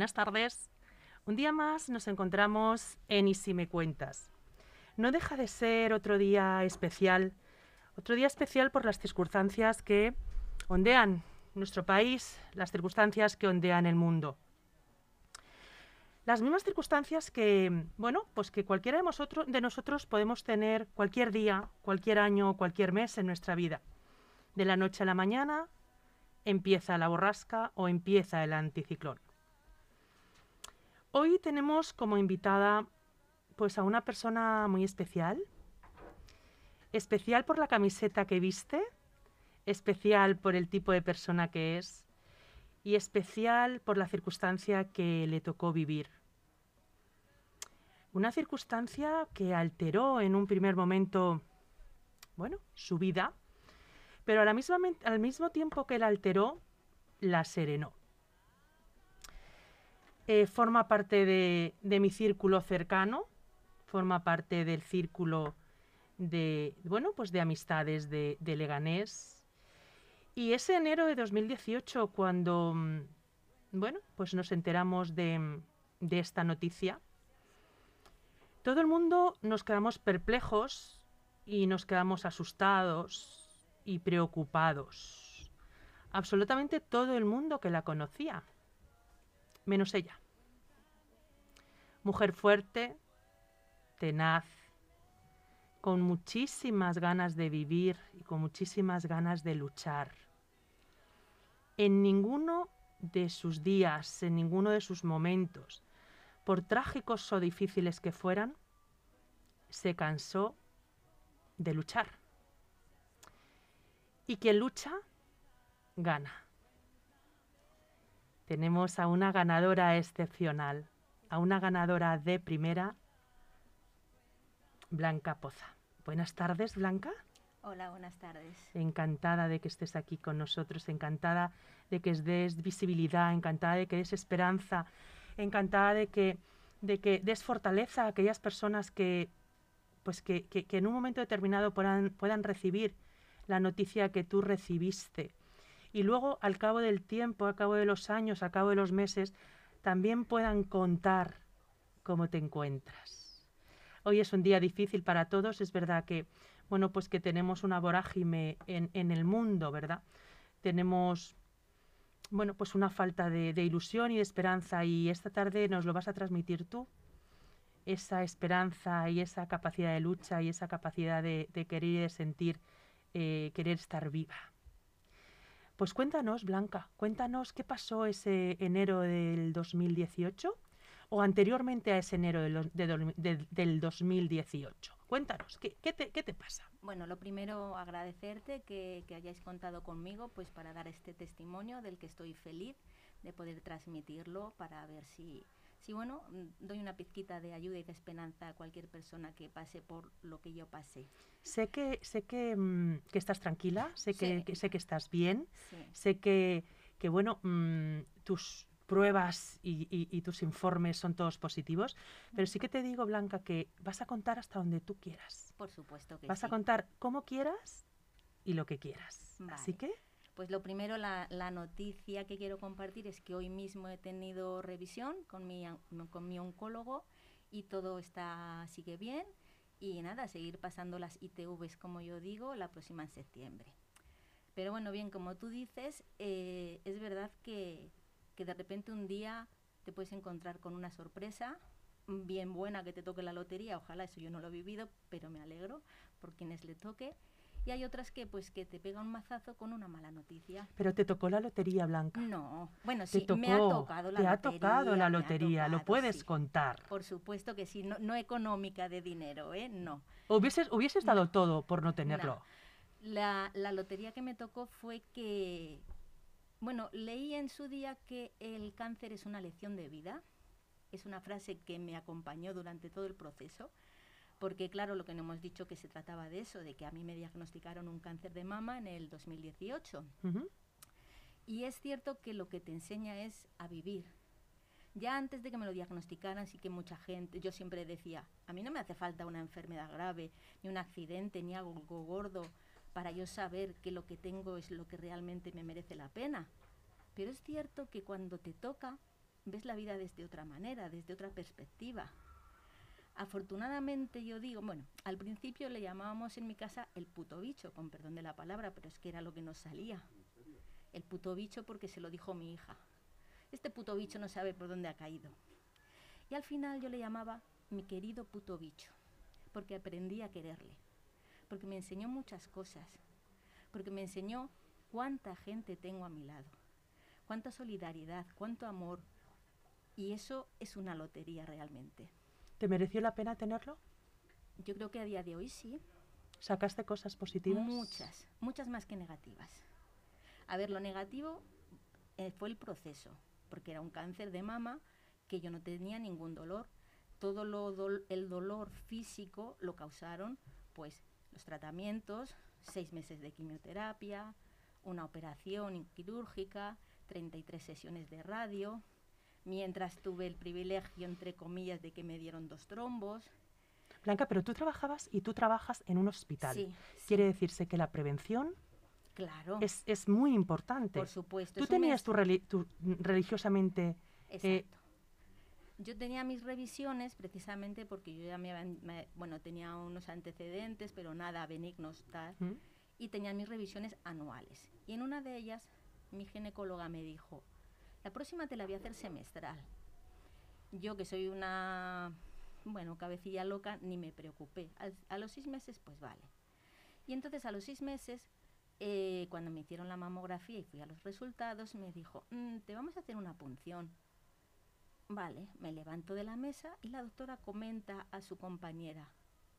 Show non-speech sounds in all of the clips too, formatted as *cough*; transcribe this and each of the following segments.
Buenas tardes. Un día más nos encontramos en Y si me cuentas. No deja de ser otro día especial, otro día especial por las circunstancias que ondean nuestro país, las circunstancias que ondean el mundo. Las mismas circunstancias que, bueno, pues que cualquiera de nosotros, de nosotros podemos tener cualquier día, cualquier año, cualquier mes en nuestra vida. De la noche a la mañana empieza la borrasca o empieza el anticiclón. Hoy tenemos como invitada pues a una persona muy especial, especial por la camiseta que viste, especial por el tipo de persona que es y especial por la circunstancia que le tocó vivir. Una circunstancia que alteró en un primer momento, bueno, su vida, pero a la misma, al mismo tiempo que la alteró, la serenó. Eh, forma parte de, mi círculo cercano, forma parte del círculo de, bueno, pues de amistades de, Leganés. Y ese enero de 2018, cuando, mm, bueno, pues nos enteramos de esta noticia, todo el mundo nos quedamos perplejos y nos quedamos asustados y preocupados. Absolutamente todo el mundo que la conocía, menos ella. Mujer fuerte, tenaz, con muchísimas ganas de vivir y con muchísimas ganas de luchar. En ninguno de sus días, en ninguno de sus momentos, por trágicos o difíciles que fueran, se cansó de luchar. Y quien lucha, gana. Tenemos a una ganadora excepcional, a una ganadora de primera, Blanca Poza. Buenas tardes, Blanca. Hola, buenas tardes. Encantada de que estés aquí con nosotros, encantada de que des visibilidad, encantada de que des esperanza, encantada de que, de que des fortaleza a aquellas personas que, pues que, que, que en un momento determinado puedan, puedan recibir la noticia que tú recibiste. Y luego, al cabo del tiempo, al cabo de los años, al cabo de los meses, también puedan contar cómo te encuentras. Hoy es un día difícil para todos, es verdad que, bueno, pues que tenemos una vorágine en, en el mundo, ¿verdad? Tenemos, bueno, pues una falta de, de ilusión y de esperanza y esta tarde nos lo vas a transmitir tú, esa esperanza y esa capacidad de lucha y esa capacidad de, querer y de sentir, eh, querer estar viva. Pues cuéntanos, Blanca, cuéntanos qué pasó ese enero del 2018 o anteriormente a ese enero del, de, de, del 2018. Cuéntanos, ¿qué, qué, te, ¿qué, te, pasa? Bueno, lo primero agradecerte que, que, hayáis contado conmigo pues para dar este testimonio del que estoy feliz de poder transmitirlo para ver si, si bueno, doy una pizquita de ayuda y de esperanza a cualquier persona que pase por lo que yo pasé. Sé que, sé que, mmm, que estás tranquila, sé que, Sí. que, sé que estás bien, Sí. sé que, que bueno, mmm, tus pruebas y, y, y, tus informes son todos positivos, pero sí que te digo, Blanca, que vas a contar hasta donde tú quieras. Por supuesto que Vas sí. a contar como quieras y lo que quieras. Vale. Así que... Pues lo primero, la, la, noticia que quiero compartir es que hoy mismo he tenido revisión con mi, con mi oncólogo y todo está sigue bien. Y nada, seguir pasando las ITVs, como yo digo, la próxima en septiembre. Pero bueno, bien, como tú dices, eh, es verdad que, que de repente un día te puedes encontrar con una sorpresa bien buena que te toque la lotería. Ojalá eso yo no lo he vivido, pero me alegro por quienes le toque. Y hay otras que pues que te pega un mazazo con una mala noticia. Pero te tocó la lotería blanca. No, bueno, Te sí, tocó, me ha tocado la te ha lotería. tocado la me ha lotería, lo tocado, puedes sí. contar. Por supuesto que sí, no, no económica de dinero, ¿eh? No. Hubieses, hubieses dado todo por no tenerlo. La, la lotería que me tocó fue que, bueno, leí en su día que el cáncer es una lección de vida. Es una frase que me acompañó durante todo el proceso, porque claro, lo que no hemos dicho que se trataba de eso, de que a mí me diagnosticaron un cáncer de mama en el 2018. Ujú. Y es cierto que lo que te enseña es a vivir. Ya antes de que me lo diagnosticaran, sí que mucha gente, yo siempre decía, a mí no me hace falta una enfermedad grave, ni un accidente, ni algo gordo, para yo saber que lo que tengo es lo que realmente me merece la pena. Pero es cierto que cuando te toca, ves la vida desde otra manera, desde otra perspectiva. Afortunadamente yo digo, bueno, al principio le llamábamos en mi casa el puto bicho, con perdón de la palabra, pero es que era lo que nos salía. El puto bicho porque se lo dijo mi hija. Este puto bicho no sabe por dónde ha caído. Y al final yo le llamaba mi querido puto bicho, porque aprendí a quererle, porque me enseñó muchas cosas, porque me enseñó cuánta gente tengo a mi lado, cuánta solidaridad, cuánto amor. Y eso es una lotería realmente. ¿Te mereció la pena tenerlo? Yo creo que a día de hoy sí, ¿Sacaste cosas positivas? Muchas, muchas más que negativas. A ver, lo negativo eh, fue el proceso, porque era un cáncer de mama que yo no tenía ningún dolor. Todo lo dol- el dolor físico lo causaron, pues, los tratamientos, seis meses de quimioterapia, una operación quirúrgica, 33 sesiones de radio, mientras tuve el privilegio, entre comillas, de que me dieron dos trombos. Blanca, pero tú trabajabas y tú trabajas en un hospital. Sí, sí, Quiere decirse que la prevención claro, es, es muy importante. por supuesto. Tú tenías tu, reli- tu- religiosamente... eh, Exacto. Yo tenía mis revisiones precisamente porque yo ya me, bueno, tenía unos antecedentes, pero nada benignos tal, ¿Mm? y tenía mis revisiones anuales. Y en una de ellas mi ginecóloga me dijo, la próxima te la voy a hacer semestral. Yo que soy una, bueno, cabecilla loca, ni me preocupé. A los seis meses, pues vale. Y entonces a los seis meses, eh, cuando me hicieron la mamografía y fui a los resultados, me dijo, "Mm, te vamos a hacer una punción. Vale, me levanto de la mesa y la doctora comenta a su compañera,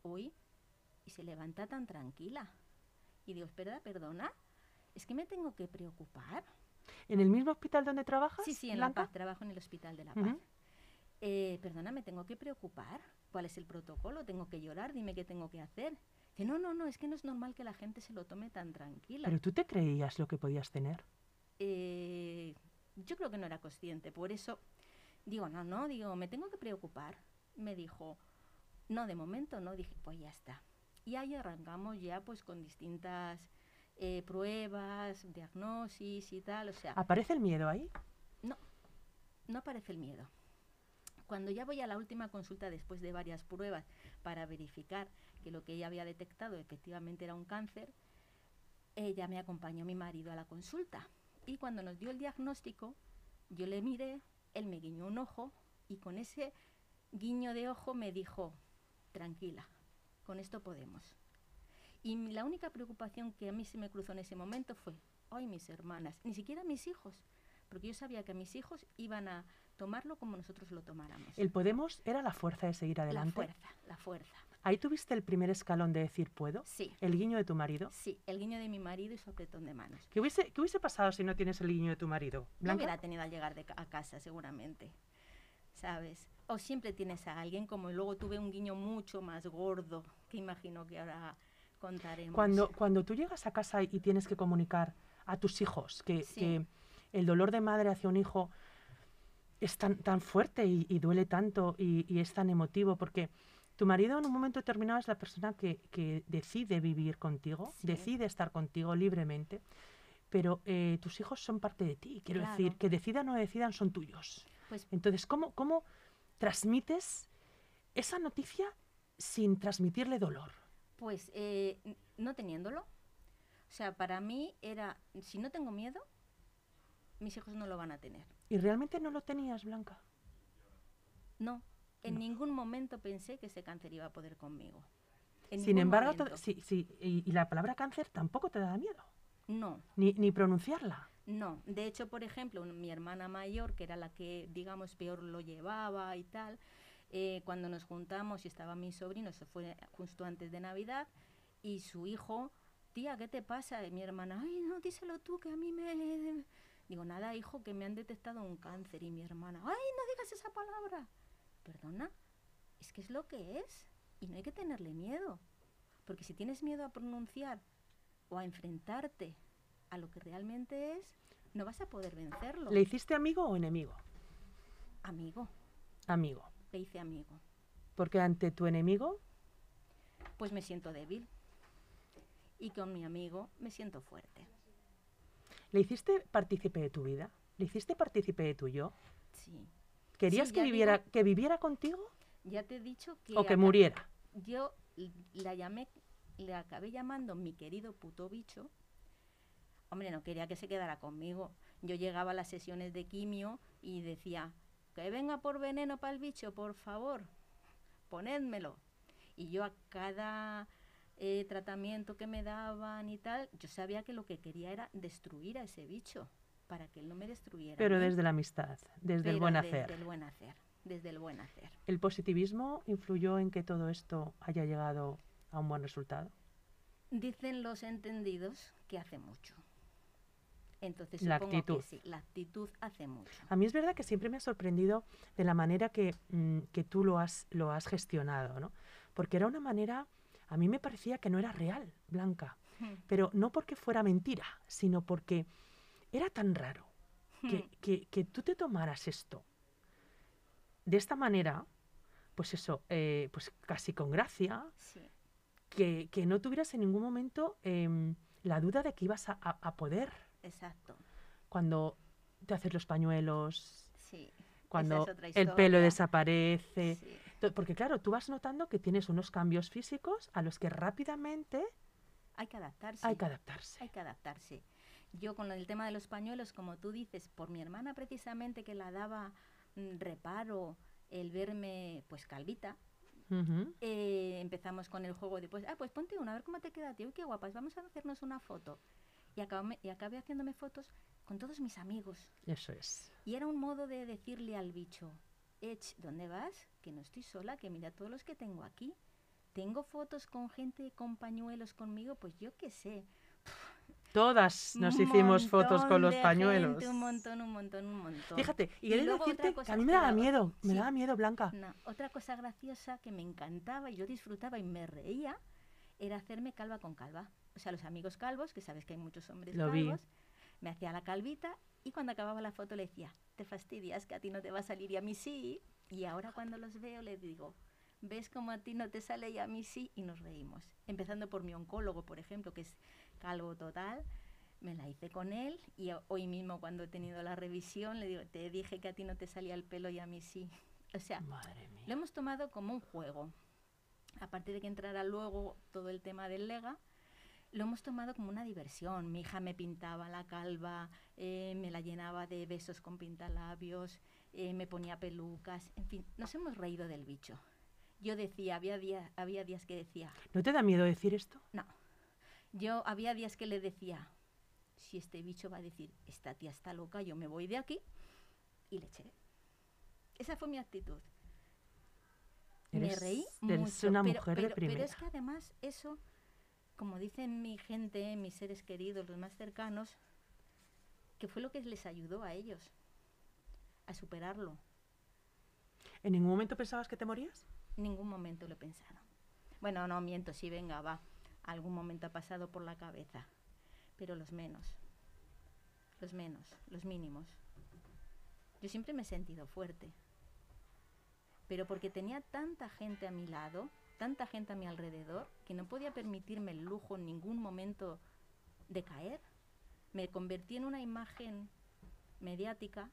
uy, y se levanta tan tranquila. Y digo, espera, perdona, es que me tengo que preocupar. ¿En el mismo hospital donde trabajas? Sí, sí, en Blanca? La Paz, trabajo en el Hospital de La Paz. Ujú. Eh, perdona, me tengo que preocupar. ¿Cuál es el protocolo? ¿Tengo que llorar? Dime qué tengo que hacer. Dice, no, no, no, es que no es normal que la gente se lo tome tan tranquila. Pero tú te creías lo que podías tener. Eh, yo creo que no era consciente, por eso digo, no, no, digo, me tengo que preocupar. Me dijo, no, de momento no, dije, pues ya está. Y ahí arrancamos ya pues con distintas eh, pruebas, diagnosis y tal, o sea, ¿Aparece el miedo ahí? no, no aparece el miedo. Cuando ya voy a la última consulta después de varias pruebas para verificar que lo que ella había detectado efectivamente era un cáncer, ella me acompañó mi marido a la consulta. Y cuando nos dio el diagnóstico, yo le miré, él me guiñó un ojo y con ese guiño de ojo me dijo, tranquila, con esto podemos. Y la única preocupación que a mí se me cruzó en ese momento fue, ay, mis hermanas, ni siquiera mis hijos, porque yo sabía que mis hijos iban a tomarlo como nosotros lo tomáramos. El Podemos era la fuerza de seguir la adelante. fuerza, la fuerza. Ahí tuviste el primer escalón de decir puedo. Sí, El guiño de tu marido. sí, el guiño de mi marido y su apretón de manos. ¿Qué hubiese, qué hubiese pasado si no tienes el guiño de tu marido? Blanca. hubiera tenido al llegar de ca- a casa, seguramente. ¿Sabes? O siempre tienes a alguien, como luego tuve un guiño mucho más gordo, que imagino que ahora contaremos. Cuando, cuando tú llegas a casa y tienes que comunicar a tus hijos que, Sí. que el dolor de madre hacia un hijo es tan, tan fuerte y, y duele tanto y, y es tan emotivo, porque tu marido en un momento determinado es la persona que, que decide vivir contigo, Sí. decide estar contigo libremente, pero eh, tus hijos son parte de ti. Quiero decir, que decidan o no decidan son tuyos. Pues Entonces, ¿cómo, ¿cómo transmites esa noticia sin transmitirle dolor? Pues eh, no teniéndolo. O sea, para mí era, si no tengo miedo, mis hijos no lo van a tener. ¿Y realmente no lo tenías, Blanca? No, en No. ningún momento pensé que ese cáncer iba a poder conmigo. En Sin embargo, to- momento. sí, sí, y, y la palabra cáncer tampoco te da miedo, No, ni, ni pronunciarla. no. De hecho, por ejemplo, mi hermana mayor, que era la que, digamos, peor lo llevaba y tal, eh, cuando nos juntamos y estaba mi sobrino, eso fue justo antes de Navidad, y su hijo, tía, ¿qué te pasa? Y mi hermana, ay, no, díselo tú, que a mí me... *laughs* Digo, nada, hijo, que me han detectado un cáncer. Y mi hermana, ay, no digas esa palabra. Perdona, es que es lo que es. Y no hay que tenerle miedo. Porque si tienes miedo a pronunciar o a enfrentarte a lo que realmente es, no vas a poder vencerlo. ¿Le hiciste amigo o enemigo? Amigo, Amigo. Le hice amigo. Porque ante tu enemigo, Pues me siento débil. Y con mi amigo me siento fuerte. ¿le hiciste partícipe de tu vida? ¿Le hiciste partícipe de tu yo? Sí. ¿Querías Sí, que, viviera, digo- que viviera contigo Ya te he dicho que... o que muriera? Yo la llamé, le acabé llamando mi querido puto bicho. Hombre, no quería que se quedara conmigo. Yo llegaba a las sesiones de quimio y decía, que venga por veneno para el bicho, por favor, ponédmelo. Y yo a cada eh, tratamiento que me daban y tal, yo sabía que lo que quería era destruir a ese bicho, para que él no me destruyera. Pero desde la amistad, desde el buen Desde hacer. el buen hacer, desde el buen hacer. ¿El positivismo influyó en que todo esto haya llegado a un buen resultado? Dicen los entendidos que hace mucho. Entonces La supongo actitud. que sí, la actitud hace mucho. A mí es verdad que siempre me ha sorprendido de la manera que, mm, que tú lo has, lo has gestionado, ¿no? Porque era una manera, a mí me parecía que no era real, Blanca, pero no porque fuera mentira, sino porque era tan raro que, que- que tú te tomaras esto de esta manera, pues eso, eh, pues casi con gracia, Sí, que, que no tuvieras en ningún momento em, la duda de que ibas a, a- a poder exacto. cuando te haces los pañuelos, Sí. cuando el pelo desaparece. sí. Porque claro, tú vas notando que tienes unos cambios físicos a los que rápidamente Hay que adaptarse. hay que adaptarse. Hay que adaptarse. Yo con el tema de los pañuelos, como tú dices, por mi hermana precisamente que la daba mm, reparo el verme pues calvita, eh, empezamos con el juego de pues, ah, pues ponte una, a ver cómo te queda, tío, qué guapas, vamos a hacernos una foto. Y acabé, y acabé haciéndome fotos con todos mis amigos. Eso es. Y era un modo de decirle al bicho, Ech, ¿dónde vas? Que no estoy sola, que mira todos los que tengo aquí. Tengo fotos con gente con pañuelos conmigo, pues yo qué sé. *laughs* Todas nos Un hicimos fotos con los de pañuelos. gente, un montón, un montón, un montón. Fíjate, y, Y luego decirte que a mí me daba miedo, me daba miedo, Blanca. No, otra cosa graciosa que me encantaba y yo disfrutaba y me reía era hacerme calva con calva. O sea, los amigos calvos, que sabes que hay muchos hombres Lo vi. calvos, me hacía la calvita y cuando acababa la foto le decía, te fastidias que a ti no te va a salir y a mí sí. Y ahora cuando los veo les digo, ¿ves cómo a ti no te sale y a mí sí? Y nos reímos. Empezando por mi oncólogo, por ejemplo, que es calvo total. Me la hice con él y ho- hoy mismo cuando he tenido la revisión le digo, te dije que a ti no te salía el pelo y a mí sí. *laughs* O sea, Madre mía. lo hemos tomado como un juego. Aparte de que entrara luego todo el tema del lega, lo hemos tomado como una diversión. Mi hija me pintaba la calva, eh, me la llenaba de besos con pintalabios, eh, me ponía pelucas, en fin, nos hemos reído del bicho. Yo decía, había, día- había días que decía, ¿No te da miedo decir esto? no. Yo había días que le decía, si este bicho va a decir, esta tía está loca, yo me voy de aquí y le eché. Esa fue mi actitud. me Eres- reí eres mucho. una pero, mujer de pero- pero primera. es que además eso, como dicen mi gente, mis seres queridos, los más cercanos, que fue lo que les ayudó a ellos a superarlo. ¿En ningún momento pensabas que te morías? En ningún momento lo he pensado. Bueno, no miento, sí, venga, va. Algún momento ha pasado por la cabeza. Pero los menos. Los menos, los mínimos. Yo siempre me he sentido fuerte. Pero porque tenía tanta gente a mi lado, tanta gente a mi alrededor, que no podía permitirme el lujo en ningún momento de caer. Me convertí en una imagen mediática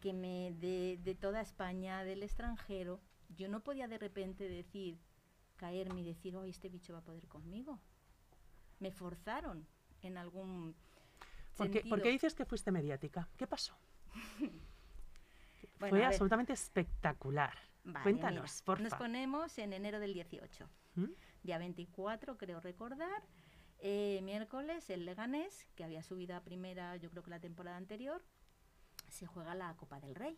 que me de, de toda España, del extranjero, yo no podía de repente decir, caerme y decir, hoy este bicho va a poder conmigo. Me forzaron en algún ¿Por qué, sentido. por qué dices que fuiste mediática? ¿Qué pasó? *laughs* Bueno, Fue absolutamente espectacular. Vale, Cuéntanos, por Nos ponemos en enero del 18. ¿Mm? Día 24, creo recordar. Eh, miércoles, el Leganés, que había subido a primera, yo creo que la temporada anterior, se juega la Copa del Rey.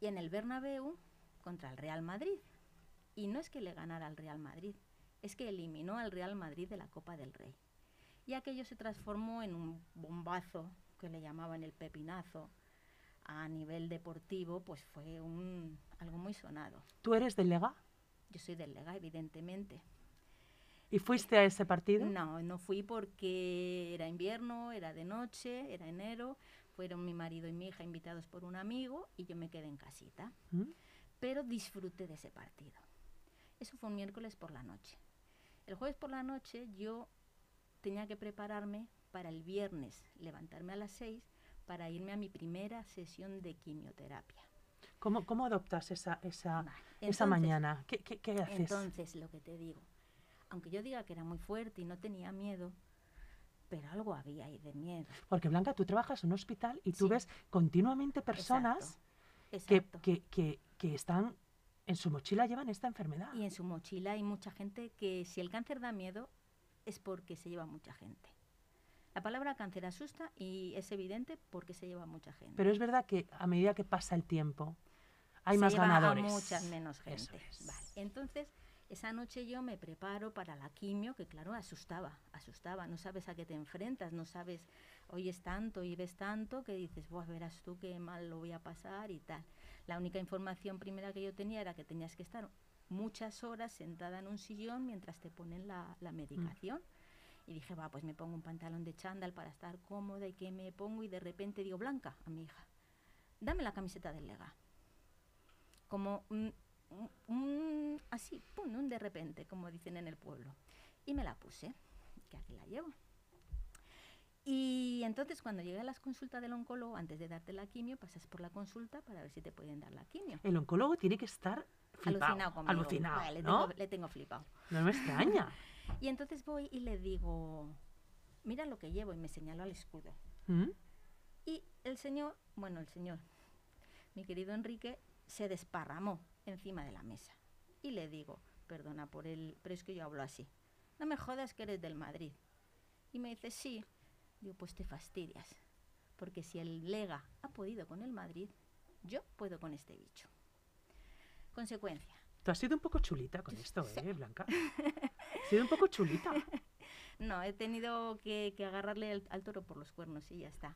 Y en el Bernabéu, contra el Real Madrid. Y no es que le ganara al Real Madrid, es que eliminó al Real Madrid de la Copa del Rey. Y aquello se transformó en un bombazo, que le llamaban el pepinazo, a nivel deportivo, pues fue un, algo muy sonado. ¿Tú eres del Lega? Yo soy del Lega, evidentemente. ¿Y fuiste a ese partido? No, no fui porque era invierno, era de noche, era enero. Fueron mi marido y mi hija invitados por un amigo y yo me quedé en casita. ¿Mm? Pero disfruté de ese partido. Eso fue un miércoles por la noche. El jueves por la noche yo tenía que prepararme para el viernes, levantarme a las seis para irme a mi primera sesión de quimioterapia. ¿Cómo, cómo adoptas esa, esa, Vale, esa mañana? ¿Qué, qué, qué haces? Entonces, lo que te digo, aunque yo diga que era muy fuerte y no tenía miedo, pero algo había ahí de miedo. Porque Blanca, tú trabajas en un hospital y tú Sí. ves continuamente personas que, Exacto. que, que, que están en su mochila llevan esta enfermedad. Y en su mochila hay mucha gente que si el cáncer da miedo es porque se lleva mucha gente. La palabra cáncer asusta y es evidente porque se lleva mucha gente. Pero es verdad que a medida que pasa el tiempo hay Se más lleva ganadores. A muchas menos gente. es. Vale. Entonces, esa noche yo me preparo para la quimio, que claro, asustaba, asustaba. No sabes a qué te enfrentas, no sabes, oyes tanto y ves tanto que dices, Buah, verás tú qué mal lo voy a pasar y tal. La única información primera que yo tenía era que tenías que estar muchas horas sentada en un sillón mientras te ponen la, la medicación. Y dije, va, pues me pongo un pantalón de chándal para estar cómoda y que me pongo y de repente digo, Blanca, a mi hija, dame la camiseta del Lega. Como un, así, pum, un de repente, como dicen en el pueblo. Y me la puse, que aquí la llevo. Y entonces cuando llegué a las consultas del oncólogo, antes de darte la quimio, pasas por la consulta para ver si te pueden dar la quimio. El oncólogo tiene que estar flipado, Alucinado conmigo. alucinado, Vale, le, ¿no? tengo, le tengo flipado. No me extraña. *laughs* Y entonces voy y le digo, mira lo que llevo, y me señaló al escudo. ¿Mm? Y el señor, bueno, el señor, mi querido Enrique, se desparramó encima de la mesa. Y le digo, perdona por el, pero es que yo hablo así. No me jodas que eres del Madrid. Y me dice, sí. Digo, pues te fastidias. Porque si el Lega ha podido con el Madrid, yo puedo con este bicho. Consecuencia. Tú has sido un poco chulita con esto, ¿eh, Blanca? *laughs* Sido un poco chulita. *laughs* No, he tenido que, agarrarle al toro por los cuernos y ya está.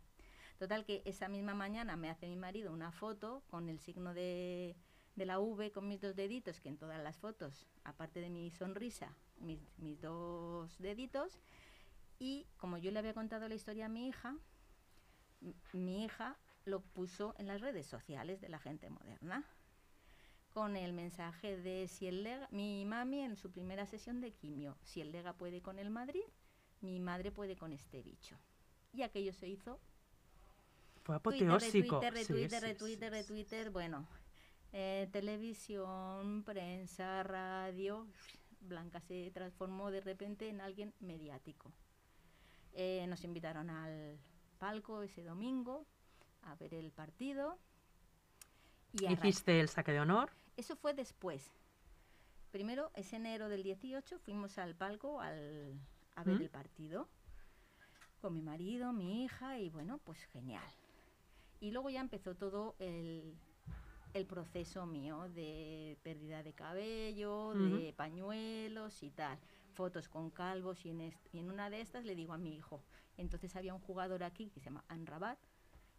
Total que esa misma mañana me hace mi marido una foto con el signo de, de la V con mis dos deditos, que en todas las fotos, aparte de mi sonrisa, mis, mis dos deditos. Y como yo le había contado la historia a mi hija, mi hija lo puso en las redes sociales de la gente moderna con el mensaje de si el Lega, mi mami en su primera sesión de quimio, si el Lega puede con el Madrid, mi madre puede con este bicho. Y aquello se hizo Fue Twitter, apoteósico. retweeter, Sí, retweeter, sí, retweeter, sí, sí. bueno, eh, televisión, prensa, radio, Blanca se transformó de repente en alguien mediático. Eh, nos invitaron al palco ese domingo a ver el partido. Y Hiciste el saque de honor. Eso fue después. Primero, ese enero del 18, fuimos al palco al, a ver ¿Mm? el partido con mi marido, mi hija y bueno, pues genial. Y luego ya empezó todo el, el proceso mío de pérdida de cabello, de pañuelos y tal. Fotos con calvos y en, y en una de estas le digo a mi hijo. Entonces había un jugador aquí que se llama Anrabat,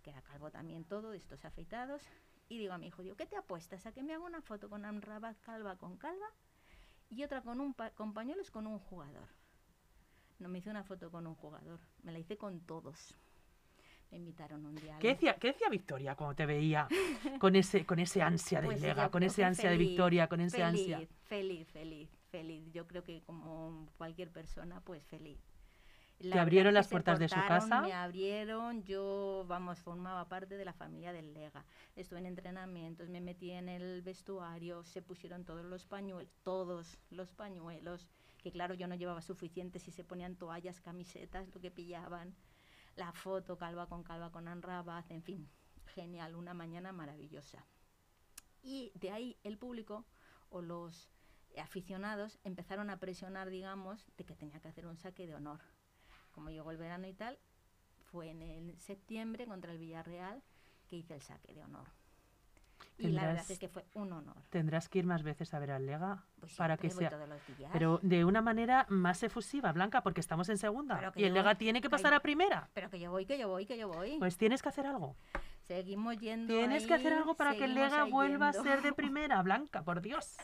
que era calvo también todo, de estos afeitados. Y digo a mi hijo, digo, ¿qué te apuestas? ¿A que me haga una foto con Anrabat calva con calva y otra con, un pa- con pañuelos con un jugador? No me hice una foto con un jugador, me la hice con todos. Me invitaron un día. ¿Qué decía, ¿Qué decía Victoria cuando te veía *laughs* con ese, con ese ansia de Pues con ese ansia de Victoria, con ese feliz, ansia? Feliz, feliz, feliz. Yo creo que como cualquier persona, pues feliz. ¿Te verdad abrieron las puertas de su casa? Me abrieron, yo, vamos, formaba parte de la familia del Lega. Estuve en entrenamientos, me metí en el vestuario, se pusieron todos los pañuelos, todos los pañuelos, que claro, yo no llevaba suficientes y se ponían toallas, camisetas, lo que pillaban. La foto calva con calva con Anrabat, en fin, genial, una mañana maravillosa. Y de ahí el público o los aficionados empezaron a presionar, digamos, de que tenía que hacer un saque de honor. Como llegó el verano y tal, fue en el septiembre contra el Villarreal que hice el saque de honor. Y la verdad es que fue un honor. Tendrás que ir más veces a ver al Lega Pues para que sea. Pero de una manera más efusiva, Blanca, porque estamos en segunda. Que Y el Lega tiene que que pasar yo- a primera. Pero que yo voy, que yo voy, que yo voy. Pues tienes que hacer algo. Seguimos yendo. Tienes que hacer ahí, algo para que el Lega ahí vuelva a ser de *laughs* primera, Blanca, por Dios.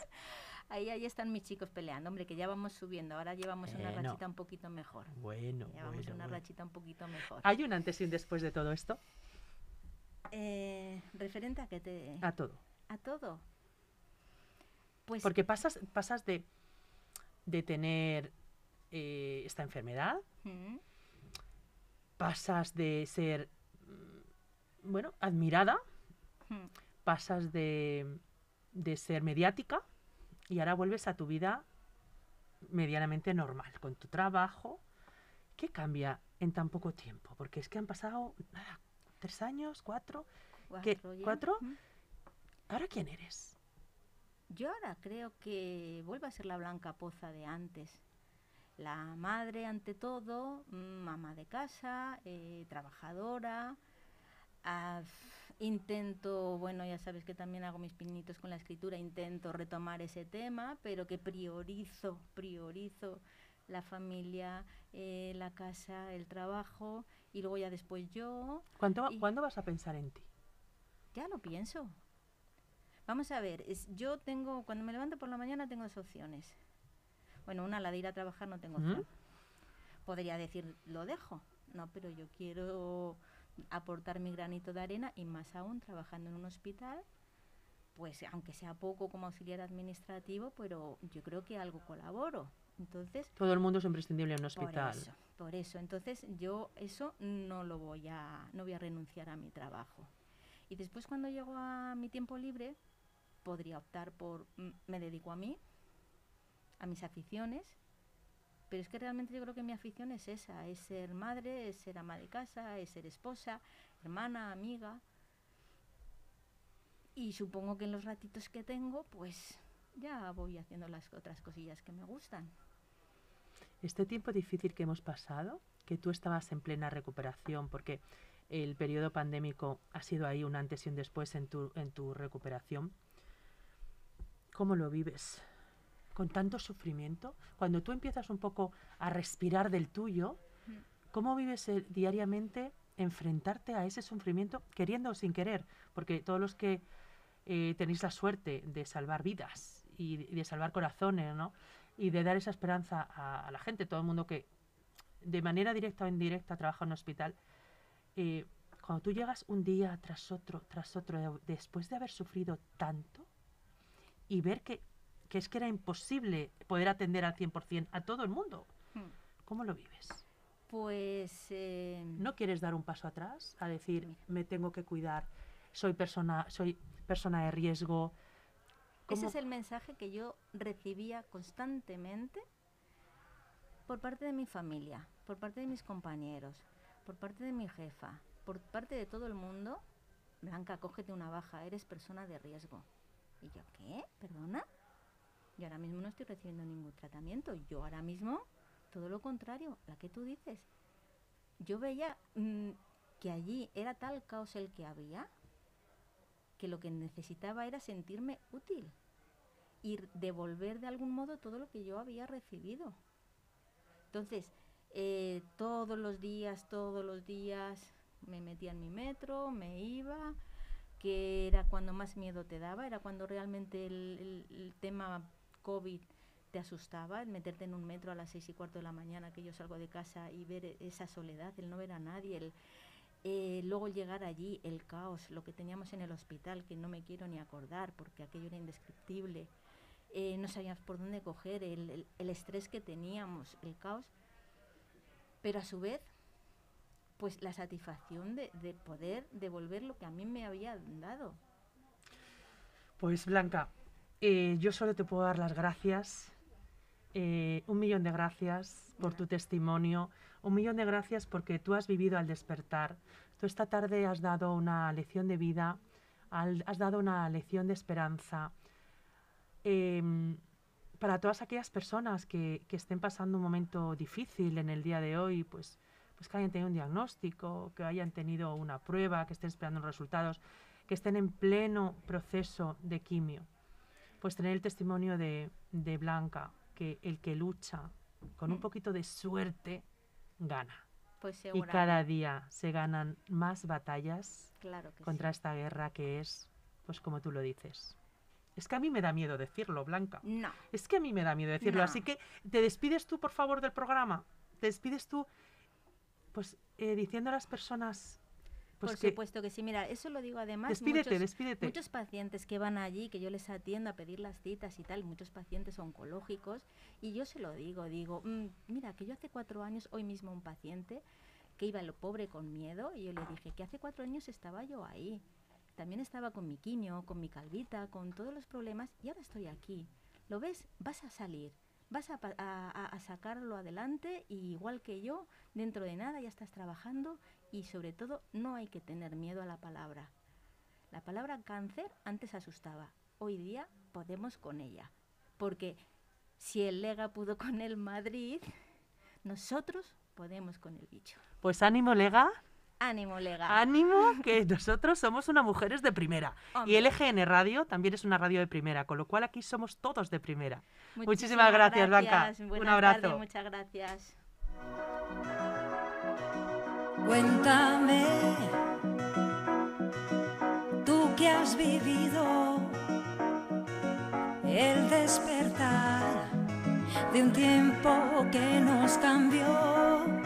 Ahí, ahí están mis chicos peleando, hombre, que ya vamos subiendo. Ahora llevamos una rachita un poquito mejor. Bueno, Llevamos bueno, una bueno. rachita un poquito mejor. ¿Hay un antes y un después de todo esto? Eh, referente a que te... A todo. a todo. Pues Porque pasas, pasas de, de tener eh, esta enfermedad, Mm, pasas de ser, mm, bueno, admirada, mm, pasas de, de ser mediática y ahora vuelves a tu vida medianamente normal, con tu trabajo. ¿Qué cambia en tan poco tiempo? Porque es que han pasado, nada, tres años, cuatro. ¿Qué? cuatro. ¿Cuatro? ¿Ahora quién eres? Yo ahora creo que vuelve a ser la blanca poza de antes. La madre ante todo, mm, mamá de casa, eh, trabajadora. ah, intento, bueno, ya sabes que también hago mis pinitos con la escritura, intento retomar ese tema, pero que priorizo, priorizo la familia, eh, la casa, el trabajo y luego ya después yo, ¿Cuánto, Y- ¿Cuándo vas a pensar en ti? ya lo pienso. Vamos a ver, es- yo tengo, cuando me levanto por la mañana tengo dos opciones. Bueno, una, la de ir a trabajar, no tengo opción. Podría decir, lo dejo. No, pero yo quiero aportar mi granito de arena y más aún trabajando en un hospital, pues aunque sea poco como auxiliar administrativo, pero yo creo que algo colaboro. Entonces, Todo el mundo es imprescindible en un por hospital. eso, por eso. Entonces yo eso no lo voy a, no voy a renunciar a mi trabajo. Y después cuando llego a mi tiempo libre, podría optar por, mm, me dedico a mí, a mis aficiones, pero es que realmente yo creo que mi afición es esa, es ser madre, es ser ama de casa, es ser esposa, hermana, amiga. Y supongo que en los ratitos que tengo, pues ya voy haciendo las otras cosillas que me gustan. Este tiempo difícil que hemos pasado, que tú estabas en plena recuperación, porque el periodo pandémico ha sido ahí un antes y un después en tu, en tu recuperación, ¿cómo lo vives? Con tanto sufrimiento, cuando tú empiezas un poco a respirar del tuyo, Mm. ¿cómo vives el- diariamente enfrentarte a ese sufrimiento, queriendo o sin querer? Porque todos los que eh, tenéis la suerte de salvar vidas y, y de salvar corazones, ¿no? y de dar esa esperanza a, a la gente, todo el mundo que de manera directa o indirecta trabaja en un hospital, eh, cuando tú llegas un día tras otro, tras otro, de- después de haber sufrido tanto y ver que, que es que era imposible poder atender al 100% a todo el mundo, Mm. ¿cómo lo vives? Pues eh, ¿No quieres dar un paso atrás a decir, Mira. me tengo que cuidar, soy persona, soy persona de riesgo? ese ¿Cómo- es el mensaje que yo recibía constantemente por parte de mi familia, por parte de mis compañeros, por parte de mi jefa, por parte de todo el mundo. Blanca, cógete una baja, eres persona de riesgo. ¿Y yo qué? ¿Perdona? Yo ahora mismo no estoy recibiendo ningún tratamiento. Yo ahora mismo, todo lo contrario, la que tú dices. Yo veía mm, que allí era tal caos el que había que lo que necesitaba era sentirme útil y devolver de algún modo todo lo que yo había recibido. Entonces, eh, todos los días, todos los días me metía en mi metro, me iba, que era cuando más miedo te daba, era cuando realmente el, tema COVID te asustaba, el meterte en un metro a las seis y cuarto de la mañana que yo salgo de casa y ver e- esa soledad, el no ver a nadie, el, eh, luego llegar allí, el caos, lo que teníamos en el hospital, que no me quiero ni acordar porque aquello era indescriptible, eh, no sabíamos por dónde coger, el, el- el estrés que teníamos, el caos, pero a su vez, pues la satisfacción de, de poder devolver lo que a mí me había dado. Pues Blanca, eh, yo solo te puedo dar las gracias. eh, un millón de gracias por tu testimonio. Un millón de gracias porque tú has vivido al despertar. Tú esta tarde has dado una lección de vida, has dado una lección de esperanza. Em, para todas aquellas personas que, que estén pasando un momento difícil en el día de hoy, pues, pues que hayan tenido un diagnóstico, que hayan tenido una prueba, que estén esperando resultados, que estén en pleno proceso de quimio, pues tener el testimonio de, de Blanca, que el que lucha con un Mm. poquito de suerte gana. Pues Y seguramente. cada día se ganan más batallas Claro que contra sí. esta guerra que es, pues como tú lo dices. Es que a mí me da miedo decirlo, Blanca. No. Es que a mí me da miedo decirlo. No. Así que te despides tú, por favor, del programa. Te despides tú, pues eh, diciendo a las personas, pues Por que supuesto que sí. Mira, eso lo digo además. despídete, muchos, despídete. muchos pacientes que van allí, que yo les atiendo a pedir las citas y tal, muchos pacientes oncológicos, y yo se lo digo, digo, "Mm, mira, que yo hace cuatro años, hoy mismo un paciente, que iba lo pobre con miedo, y yo le dije que hace cuatro años estaba yo ahí. También estaba con mi quimio, con mi calvita, con todos los problemas, y ahora estoy aquí. ¿Lo ves? Vas a salir. Vas a, a sacarlo adelante y igual que yo, dentro de nada ya estás trabajando y sobre todo no hay que tener miedo a la palabra. La palabra cáncer antes asustaba, hoy día podemos con ella, porque si el Lega pudo con el Madrid, nosotros podemos con el bicho. Pues ánimo, Lega. Ánimo, Lega. Ánimo, que nosotros somos unas mujeres de primera. Y Hombre. LGN Radio también es una radio de primera, con lo cual aquí somos todos de primera. muchísimas gracias, Blanca. Un abrazo. tardes, muchas gracias. Cuéntame, tú que has vivido el despertar de un tiempo que nos cambió.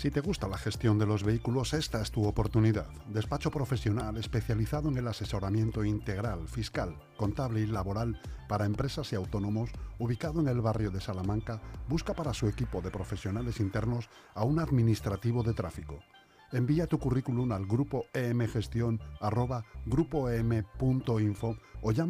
Si te gusta la gestión de los vehículos, esta es tu oportunidad. Despacho profesional especializado en el asesoramiento integral, fiscal, contable y laboral para empresas y autónomos, ubicado en el barrio de Salamanca, busca para su equipo de profesionales internos a un administrativo de tráfico. Envía tu currículum al grupo emgestión arroba grupoem.info o llama